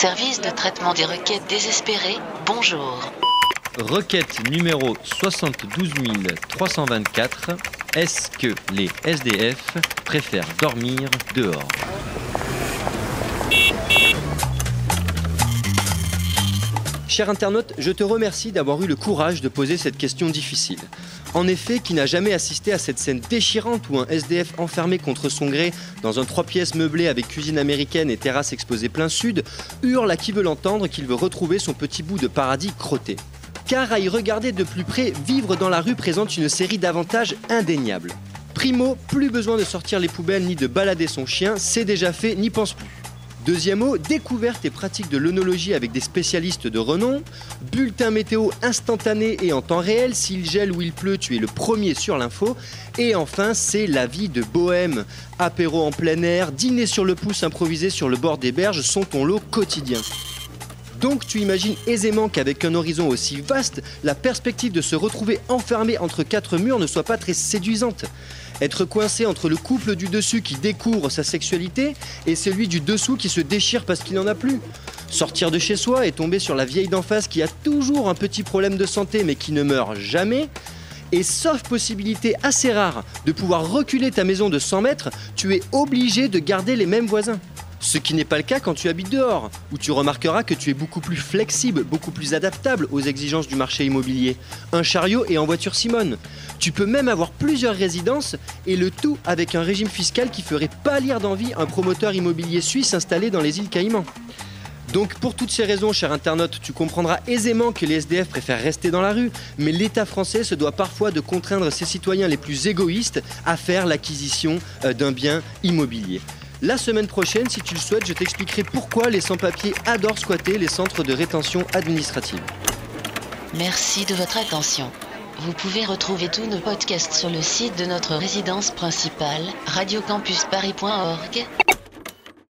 Service de traitement des requêtes désespérées, bonjour. Requête numéro 72 324. Est-ce que les SDF préfèrent dormir dehors Cher internaute, je te remercie d'avoir eu le courage de poser cette question difficile. En effet, qui n'a jamais assisté à cette scène déchirante où un SDF enfermé contre son gré dans un trois pièces meublé avec cuisine américaine et terrasse exposée plein sud hurle à qui veut l'entendre qu'il veut retrouver son petit bout de paradis crotté car à y regarder de plus près, vivre dans la rue présente une série d'avantages indéniables. Primo, plus besoin de sortir les poubelles ni de balader son chien, c'est déjà fait, n'y pense plus. Deuxième mot, découverte et pratique de l'onologie avec des spécialistes de renom. Bulletin météo instantané et en temps réel. S'il gèle ou il pleut, tu es le premier sur l'info. Et enfin, c'est la vie de bohème. Apéro en plein air, dîner sur le pouce improvisé sur le bord des berges sont ton lot quotidien. Donc tu imagines aisément qu'avec un horizon aussi vaste, la perspective de se retrouver enfermé entre quatre murs ne soit pas très séduisante. Être coincé entre le couple du dessus qui découvre sa sexualité et celui du dessous qui se déchire parce qu'il n'en a plus. Sortir de chez soi et tomber sur la vieille d'en face qui a toujours un petit problème de santé mais qui ne meurt jamais. Et sauf possibilité assez rare de pouvoir reculer ta maison de 100 mètres, tu es obligé de garder les mêmes voisins. Ce qui n'est pas le cas quand tu habites dehors, où tu remarqueras que tu es beaucoup plus flexible, beaucoup plus adaptable aux exigences du marché immobilier. Un chariot et en voiture Simone. Tu peux même avoir plusieurs résidences et le tout avec un régime fiscal qui ferait pâlir d'envie un promoteur immobilier suisse installé dans les îles Caïmans. Donc pour toutes ces raisons, cher internaute, tu comprendras aisément que les SDF préfèrent rester dans la rue, mais l'État français se doit parfois de contraindre ses citoyens les plus égoïstes à faire l'acquisition euh, d'un bien immobilier. La semaine prochaine, si tu le souhaites, je t'expliquerai pourquoi les sans-papiers adorent squatter les centres de rétention administrative. Merci de votre attention. Vous pouvez retrouver tous nos podcasts sur le site de notre résidence principale, radiocampusparis.org